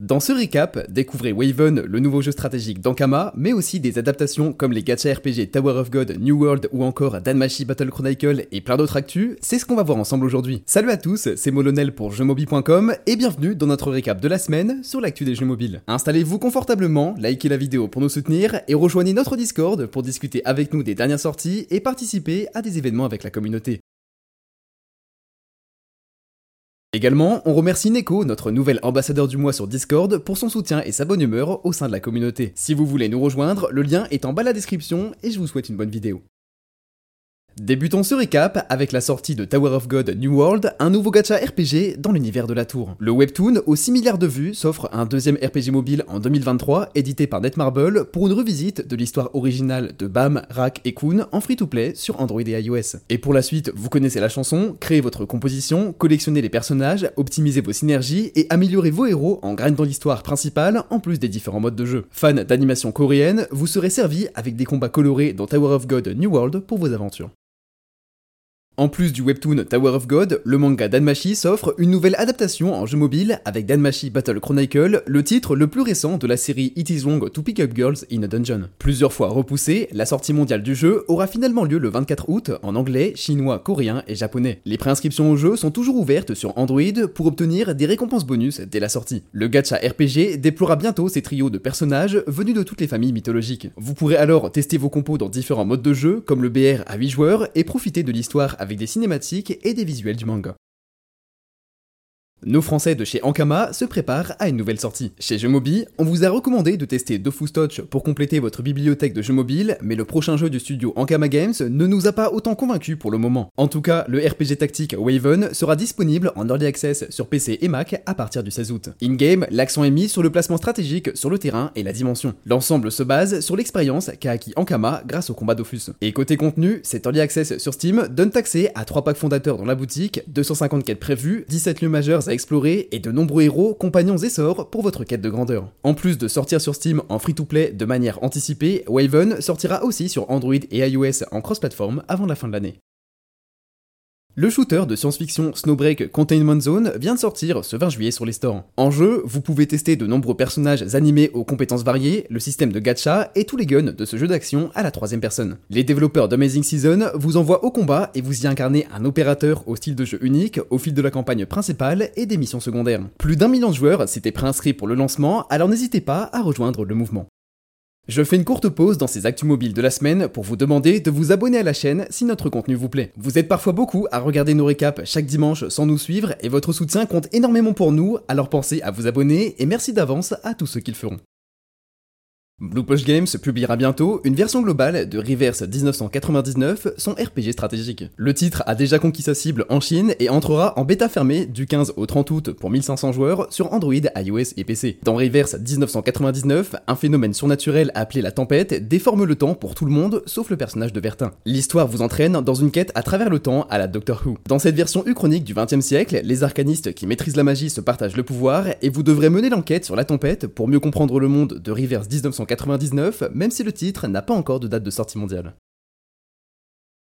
Dans ce récap, découvrez Waven, le nouveau jeu stratégique d'Ankama, mais aussi des adaptations comme les gacha RPG Tower of God, New World ou encore Danmachi Battle Chronicle et plein d'autres actus, c'est ce qu'on va voir ensemble aujourd'hui. Salut à tous, c'est Molonel pour jeuxmobile.com et bienvenue dans notre récap de la semaine sur l'actu des jeux mobiles. Installez-vous confortablement, likez la vidéo pour nous soutenir et rejoignez notre Discord pour discuter avec nous des dernières sorties et participer à des événements avec la communauté. Également, on remercie Neko, notre nouvel ambassadeur du mois sur Discord, pour son soutien et sa bonne humeur au sein de la communauté. Si vous voulez nous rejoindre, le lien est en bas de la description et je vous souhaite une bonne vidéo. Débutons ce récap avec la sortie de Tower of God New World, un nouveau gacha RPG dans l'univers de la tour. Le webtoon, aux 6 milliards de vues, s'offre un deuxième RPG mobile en 2023, édité par Netmarble, pour une revisite de l'histoire originale de Bam, Rak et Kun en free-to-play sur Android et iOS. Et pour la suite, vous connaissez la chanson, créez votre composition, collectionnez les personnages, optimisez vos synergies et améliorez vos héros en dans l'histoire principale en plus des différents modes de jeu. Fan d'animation coréenne, vous serez servi avec des combats colorés dans Tower of God New World pour vos aventures. En plus du webtoon Tower of God, le manga Danmachi s'offre une nouvelle adaptation en jeu mobile avec Danmachi Battle Chronicle, le titre le plus récent de la série It Is Wrong to Pick Up Girls in a Dungeon. Plusieurs fois repoussée, la sortie mondiale du jeu aura finalement lieu le 24 août en anglais, chinois, coréen et japonais. Les préinscriptions au jeu sont toujours ouvertes sur Android pour obtenir des récompenses bonus dès la sortie. Le gacha RPG déploiera bientôt ses trios de personnages venus de toutes les familles mythologiques. Vous pourrez alors tester vos compos dans différents modes de jeu comme le BR à 8 joueurs et profiter de l'histoire avec des cinématiques et des visuels du manga. Nos Français de chez Ankama se préparent à une nouvelle sortie. Chez Jeux Mobile, on vous a recommandé de tester Dofus Touch pour compléter votre bibliothèque de jeux mobiles, mais le prochain jeu du studio Ankama Games ne nous a pas autant convaincus pour le moment. En tout cas, le RPG tactique Waven sera disponible en Early Access sur PC et Mac à partir du 16 août. In-game, l'accent est mis sur le placement stratégique sur le terrain et la dimension. L'ensemble se base sur l'expérience qu'a acquis Ankama grâce au combat Dofus. Et côté contenu, cet Early Access sur Steam donne accès à 3 packs fondateurs dans la boutique, 250 quêtes prévues, 17 lieux majeurs à explorer et de nombreux héros, compagnons et sorts pour votre quête de grandeur. En plus de sortir sur Steam en free-to-play de manière anticipée, Waven sortira aussi sur Android et iOS en cross-platform avant la fin de l'année. Le shooter de science-fiction Snowbreak Containment Zone vient de sortir ce 20 juillet sur les stores. En jeu, vous pouvez tester de nombreux personnages animés aux compétences variées, le système de gacha et tous les guns de ce jeu d'action à la troisième personne. Les développeurs d'Amazing Season vous envoient au combat et vous y incarnez un opérateur au style de jeu unique au fil de la campagne principale et des missions secondaires. Plus d'un million de joueurs s'étaient préinscrits pour le lancement, alors n'hésitez pas à rejoindre le mouvement. Je fais une courte pause dans ces actus mobiles de la semaine pour vous demander de vous abonner à la chaîne si notre contenu vous plaît. Vous êtes parfois beaucoup à regarder nos récaps chaque dimanche sans nous suivre et votre soutien compte énormément pour nous, alors pensez à vous abonner et merci d'avance à tous ceux qui le feront. Blue Push Games publiera bientôt une version globale de Reverse 1999, son RPG stratégique. Le titre a déjà conquis sa cible en Chine et entrera en bêta fermée du 15 au 30 août pour 1500 joueurs sur Android, iOS et PC. Dans Reverse 1999, un phénomène surnaturel appelé la tempête déforme le temps pour tout le monde sauf le personnage de Vertin. L'histoire vous entraîne dans une quête à travers le temps à la Doctor Who. Dans cette version uchronique du 20e siècle, les arcanistes qui maîtrisent la magie se partagent le pouvoir et vous devrez mener l'enquête sur la tempête pour mieux comprendre le monde de Reverse 1999 1999, même si le titre n'a pas encore de date de sortie mondiale.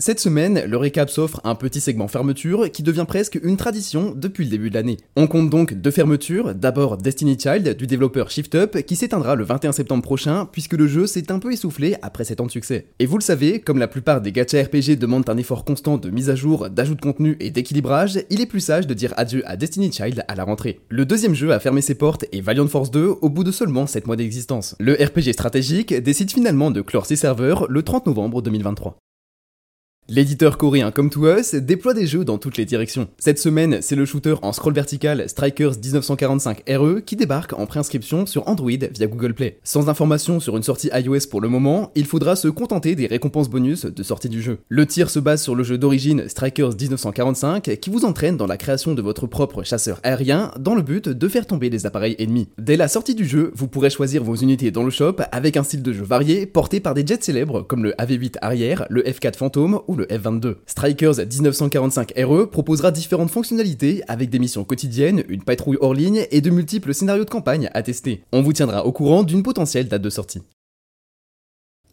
Cette semaine, le récap s'offre un petit segment fermeture qui devient presque une tradition depuis le début de l'année. On compte donc deux fermetures, d'abord Destiny Child du développeur Shift Up qui s'éteindra le 21 septembre prochain puisque le jeu s'est un peu essoufflé après 7 ans de succès. Et vous le savez, comme la plupart des gacha RPG demandent un effort constant de mise à jour, d'ajout de contenu et d'équilibrage, il est plus sage de dire adieu à Destiny Child à la rentrée. Le deuxième jeu a fermé ses portes et Valiant Force 2 au bout de seulement 7 mois d'existence. Le RPG stratégique décide finalement de clore ses serveurs le 30 novembre 2023. L'éditeur coréen Come To Us déploie des jeux dans toutes les directions. Cette semaine, c'est le shooter en scroll vertical Strikers 1945 RE qui débarque en préinscription sur Android via Google Play. Sans information sur une sortie iOS pour le moment, il faudra se contenter des récompenses bonus de sortie du jeu. Le tir se base sur le jeu d'origine Strikers 1945 qui vous entraîne dans la création de votre propre chasseur aérien dans le but de faire tomber les appareils ennemis. Dès la sortie du jeu, vous pourrez choisir vos unités dans le shop avec un style de jeu varié porté par des jets célèbres comme le AV8 arrière, le F4 Phantom ou le F22. Strikers 1945 RE proposera différentes fonctionnalités avec des missions quotidiennes, une patrouille hors ligne et de multiples scénarios de campagne à tester. On vous tiendra au courant d'une potentielle date de sortie.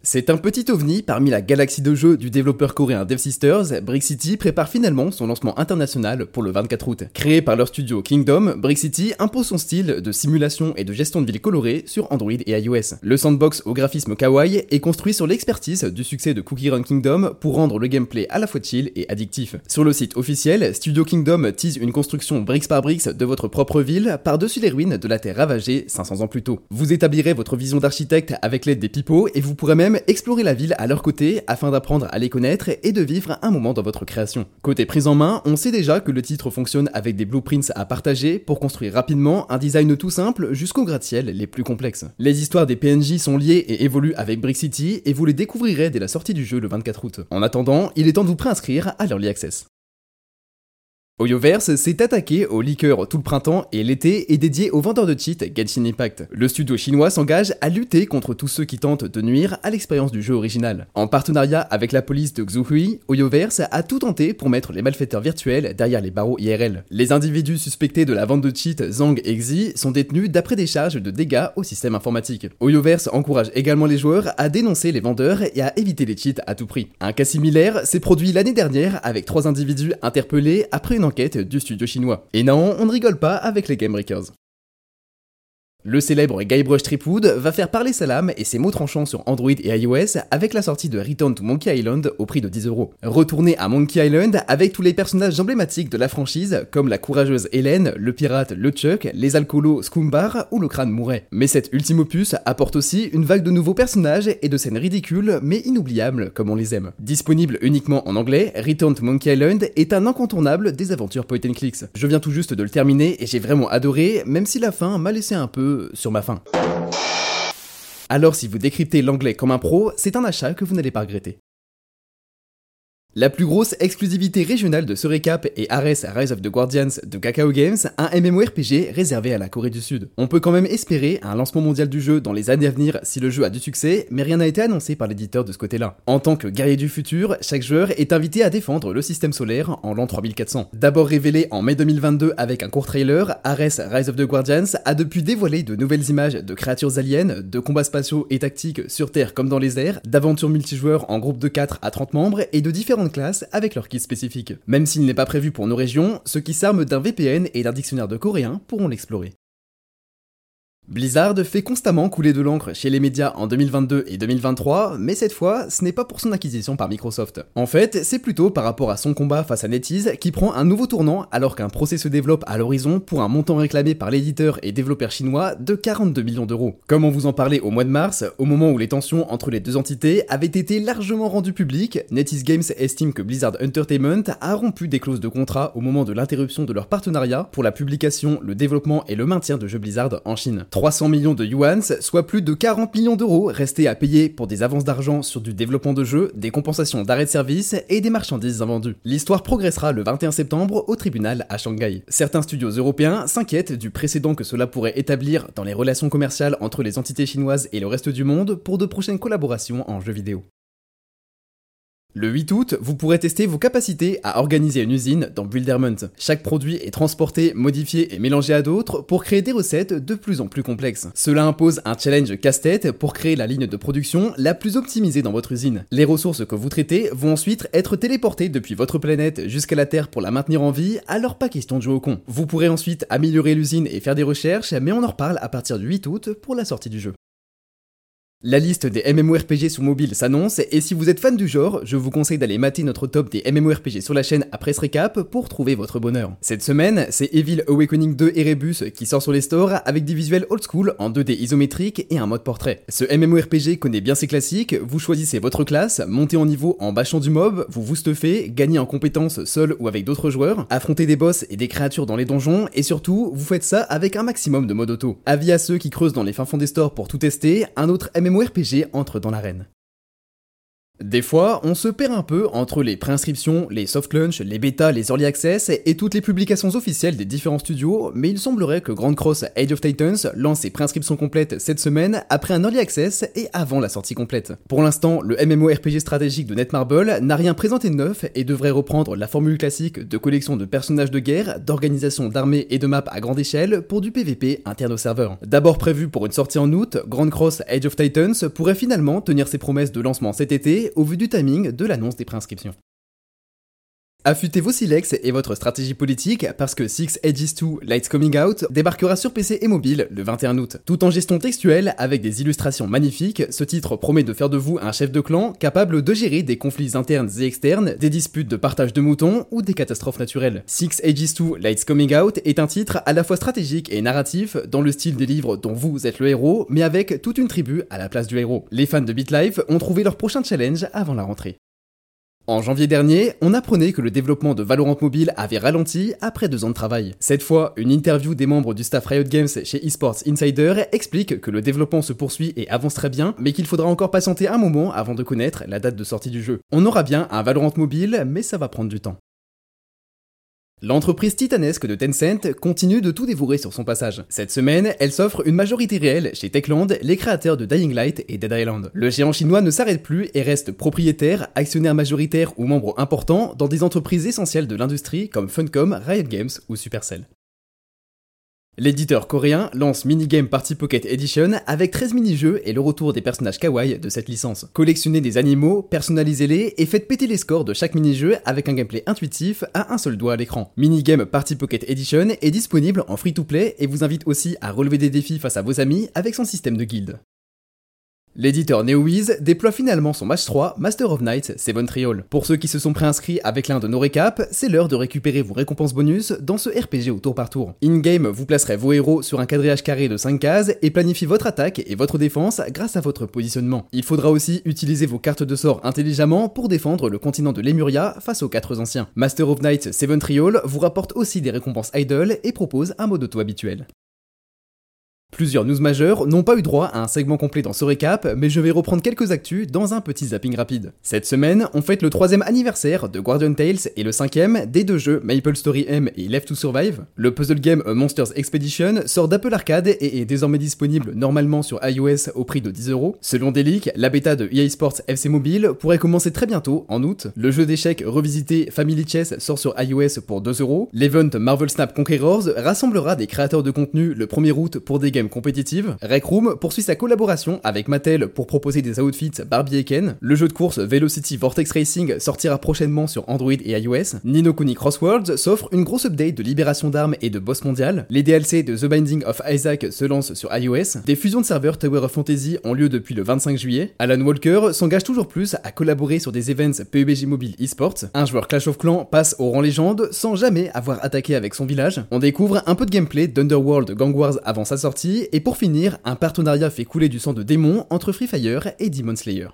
C'est un petit ovni parmi la galaxie de jeux du développeur coréen Dev Sisters, Brick City prépare finalement son lancement international pour le 24 août. Créé par leur studio Kingdom, Brick City impose son style de simulation et de gestion de ville colorée sur Android et iOS. Le sandbox au graphisme kawaii est construit sur l'expertise du succès de Cookie Run Kingdom pour rendre le gameplay à la fois chill et addictif. Sur le site officiel, Studio Kingdom tease une construction bricks par bricks de votre propre ville par-dessus les ruines de la Terre ravagée 500 ans plus tôt. Vous établirez votre vision d'architecte avec l'aide des pipeaux et vous pourrez même explorer la ville à leur côté afin d'apprendre à les connaître et de vivre un moment dans votre création. Côté prise en main, on sait déjà que le titre fonctionne avec des blueprints à partager pour construire rapidement un design tout simple jusqu'aux gratte-ciel les plus complexes. Les histoires des PNJ sont liées et évoluent avec Brick City et vous les découvrirez dès la sortie du jeu le 24 août. En attendant, il est temps de vous préinscrire à l'Early Access. Oyoverse s'est attaqué aux liqueurs tout le printemps et l'été est dédié aux vendeurs de cheats Genshin Impact. Le studio chinois s'engage à lutter contre tous ceux qui tentent de nuire à l'expérience du jeu original. En partenariat avec la police de Xuhui, Oyoverse a tout tenté pour mettre les malfaiteurs virtuels derrière les barreaux IRL. Les individus suspectés de la vente de cheats Zhang et Xi sont détenus d'après des charges de dégâts au système informatique. Oyoverse encourage également les joueurs à dénoncer les vendeurs et à éviter les cheats à tout prix. Un cas similaire s'est produit l'année dernière avec trois individus interpellés après une enquête du studio chinois. Et non, on ne rigole pas avec les Game Breakers. Le célèbre Guybrush Tripwood va faire parler sa lame et ses mots tranchants sur Android et iOS avec la sortie de Return to Monkey Island au prix de 10 euros. Retournez à Monkey Island avec tous les personnages emblématiques de la franchise comme la courageuse Hélène, le pirate le Chuck, les alcoolos Scoombar ou le crâne Mouret. Mais cet ultime opus apporte aussi une vague de nouveaux personnages et de scènes ridicules mais inoubliables comme on les aime. Disponible uniquement en anglais, Return to Monkey Island est un incontournable des aventures point and clicks. Je viens tout juste de le terminer et j'ai vraiment adoré même si la fin m'a laissé un sur ma faim. Alors si vous décryptez l'anglais comme un pro, c'est un achat que vous n'allez pas regretter. La plus grosse exclusivité régionale de ce récap est Ares Rise of the Guardians de Kakao Games, un MMORPG réservé à la Corée du Sud. On peut quand même espérer un lancement mondial du jeu dans les années à venir si le jeu a du succès, mais rien n'a été annoncé par l'éditeur de ce côté-là. En tant que guerrier du futur, chaque joueur est invité à défendre le système solaire en l'an 3400. D'abord révélé en mai 2022 avec un court trailer, Ares Rise of the Guardians a depuis dévoilé de nouvelles images de créatures aliens, de combats spatiaux et tactiques sur Terre comme dans les airs, d'aventures multijoueurs en groupe de 4 à 30 membres et de classe avec leur kit spécifique. Même s'il n'est pas prévu pour nos régions, ceux qui s'arment d'un VPN et d'un dictionnaire de coréen pourront l'explorer. Blizzard fait constamment couler de l'encre chez les médias en 2022 et 2023, mais cette fois, ce n'est pas pour son acquisition par Microsoft. En fait, c'est plutôt par rapport à son combat face à NetEase qui prend un nouveau tournant alors qu'un procès se développe à l'horizon pour un montant réclamé par l'éditeur et développeur chinois de 42 millions d'euros. Comme on vous en parlait au mois de mars, au moment où les tensions entre les deux entités avaient été largement rendues publiques, NetEase Games estime que Blizzard Entertainment a rompu des clauses de contrat au moment de l'interruption de leur partenariat pour la publication, le développement et le maintien de jeux Blizzard en Chine. 300 millions de yuans, soit plus de 40 millions d'euros restés à payer pour des avances d'argent sur du développement de jeux, des compensations d'arrêt de service et des marchandises invendues. L'histoire progressera le 21 septembre au tribunal à Shanghai. Certains studios européens s'inquiètent du précédent que cela pourrait établir dans les relations commerciales entre les entités chinoises et le reste du monde pour de prochaines collaborations en jeux vidéo. Le 8 août, vous pourrez tester vos capacités à organiser une usine dans Builderment. Chaque produit est transporté, modifié et mélangé à d'autres pour créer des recettes de plus en plus complexes. Cela impose un challenge casse-tête pour créer la ligne de production la plus optimisée dans votre usine. Les ressources que vous traitez vont ensuite être téléportées depuis votre planète jusqu'à la Terre pour la maintenir en vie, alors pas question de jouer au con. Vous pourrez ensuite améliorer l'usine et faire des recherches, mais on en reparle à partir du 8 août pour la sortie du jeu. La liste des MMORPG sur mobile s'annonce, et si vous êtes fan du genre, je vous conseille d'aller mater notre top des MMORPG sur la chaîne après ce récap pour trouver votre bonheur. Cette semaine, c'est Evil Awakening 2 Erebus qui sort sur les stores avec des visuels old school en 2D isométrique et un mode portrait. Ce MMORPG connaît bien ses classiques, vous choisissez votre classe, montez en niveau en bâchant du mob, vous vous stuffez, gagnez en compétences seul ou avec d'autres joueurs, affrontez des boss et des créatures dans les donjons, et surtout, vous faites ça avec un maximum de mode auto. Avis à ceux qui creusent dans les fins fonds des stores pour tout tester, un autre MMORPG RPG entre dans l'arène. Des fois, on se perd un peu entre les préinscriptions, les soft launch, les bêtas, les early access et toutes les publications officielles des différents studios, mais il semblerait que Grand Cross Age of Titans lance ses préinscriptions complètes cette semaine après un early access et avant la sortie complète. Pour l'instant, le MMORPG stratégique de Netmarble n'a rien présenté de neuf et devrait reprendre la formule classique de collection de personnages de guerre, d'organisation d'armées et de maps à grande échelle pour du PVP interne au serveur. D'abord prévu pour une sortie en août, Grand Cross Age of Titans pourrait finalement tenir ses promesses de lancement cet été au vu du timing de l'annonce des préinscriptions. Affûtez vos silex et votre stratégie politique parce que Six Edges 2 Lights Coming Out débarquera sur PC et mobile le 21 août. Tout en gestion textuelle avec des illustrations magnifiques, ce titre promet de faire de vous un chef de clan capable de gérer des conflits internes et externes, des disputes de partage de moutons ou des catastrophes naturelles. Six Edges 2 Lights Coming Out est un titre à la fois stratégique et narratif dans le style des livres dont vous êtes le héros, mais avec toute une tribu à la place du héros. Les fans de BitLife ont trouvé leur prochain challenge avant la rentrée. En janvier dernier, on apprenait que le développement de Valorant Mobile avait ralenti après deux ans de travail. Cette fois, une interview des membres du staff Riot Games chez Esports Insider explique que le développement se poursuit et avance très bien, mais qu'il faudra encore patienter un moment avant de connaître la date de sortie du jeu. On aura bien un Valorant Mobile, mais ça va prendre du temps. L'entreprise titanesque de Tencent continue de tout dévorer sur son passage. Cette semaine, elle s'offre une majorité réelle chez Techland, les créateurs de Dying Light et Dead Island. Le géant chinois ne s'arrête plus et reste propriétaire, actionnaire majoritaire ou membre important dans des entreprises essentielles de l'industrie comme Funcom, Riot Games ou Supercell. L'éditeur coréen lance Minigame Party Pocket Edition avec 13 mini-jeux et le retour des personnages kawaii de cette licence. Collectionnez des animaux, personnalisez-les et faites péter les scores de chaque mini-jeu avec un gameplay intuitif à un seul doigt à l'écran. Minigame Party Pocket Edition est disponible en free-to-play et vous invite aussi à relever des défis face à vos amis avec son système de guilde. L'éditeur NeoWiz déploie finalement son match 3 Master of Night Seven Trial. Pour ceux qui se sont préinscrits avec l'un de nos récaps, c'est l'heure de récupérer vos récompenses bonus dans ce RPG au tour par tour. In-game, vous placerez vos héros sur un quadrillage carré de 5 cases et planifiez votre attaque et votre défense grâce à votre positionnement. Il faudra aussi utiliser vos cartes de sort intelligemment pour défendre le continent de Lemuria face aux 4 anciens. Master of Night Seven Trial vous rapporte aussi des récompenses idle et propose un mode auto habituel. Plusieurs news majeures n'ont pas eu droit à un segment complet dans ce récap, mais je vais reprendre quelques actus dans un petit zapping rapide. Cette semaine, on fête le troisième anniversaire de Guardian Tales et le cinquième des deux jeux Maple Story M et Left to Survive. Le puzzle game Monsters Expedition sort d'Apple Arcade et est désormais disponible normalement sur iOS au prix de 10€. Selon Delic, la bêta de EA Sports FC Mobile pourrait commencer très bientôt, en août. Le jeu d'échecs revisité Family Chess sort sur iOS pour 2€. L'event Marvel Snap Conquerors rassemblera des créateurs de contenu le 1er août pour des games compétitive, Rec Room poursuit sa collaboration avec Mattel pour proposer des outfits Barbie et Ken. Le jeu de course Velocity Vortex Racing sortira prochainement sur Android et iOS. Nino Kuni Crossworlds s'offre une grosse update de libération d'armes et de boss mondial. Les DLC de The Binding of Isaac se lancent sur iOS. Des fusions de serveurs Tower of Fantasy ont lieu depuis le 25 juillet. Alan Walker s'engage toujours plus à collaborer sur des events PUBG Mobile eSports. Un joueur Clash of Clans passe au rang légende sans jamais avoir attaqué avec son village. On découvre un peu de gameplay d'Underworld Gang Wars avant sa sortie et pour finir, un partenariat fait couler du sang de démons entre Free Fire et Demon Slayer.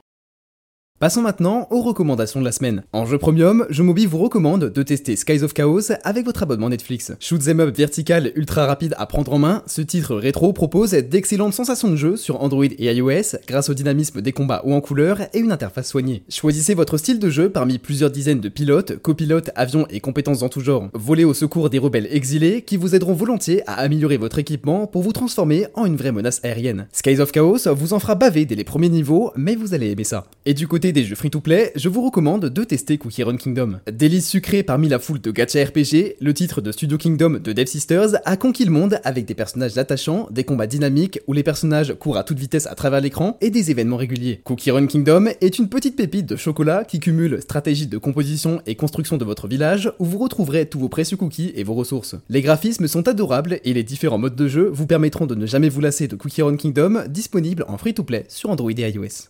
Passons maintenant aux recommandations de la semaine. En jeu premium, je Mobi vous recommande de tester Skies of Chaos avec votre abonnement Netflix. Shoot them up vertical ultra rapide à prendre en main, ce titre rétro propose d'excellentes sensations de jeu sur Android et iOS grâce au dynamisme des combats ou en couleur et une interface soignée. Choisissez votre style de jeu parmi plusieurs dizaines de pilotes, copilotes, avions et compétences en tout genre. Volez au secours des rebelles exilés qui vous aideront volontiers à améliorer votre équipement pour vous transformer en une vraie menace aérienne. Skies of Chaos vous en fera baver dès les premiers niveaux, mais vous allez aimer ça. Et du côté des jeux free-to-play, je vous recommande de tester Cookie Run Kingdom. Délice sucré parmi la foule de gacha RPG, le titre de Studio Kingdom de Dev Sisters a conquis le monde avec des personnages attachants, des combats dynamiques où les personnages courent à toute vitesse à travers l'écran et des événements réguliers. Cookie Run Kingdom est une petite pépite de chocolat qui cumule stratégie de composition et construction de votre village où vous retrouverez tous vos précieux cookies et vos ressources. Les graphismes sont adorables et les différents modes de jeu vous permettront de ne jamais vous lasser de Cookie Run Kingdom disponible en free-to-play sur Android et iOS.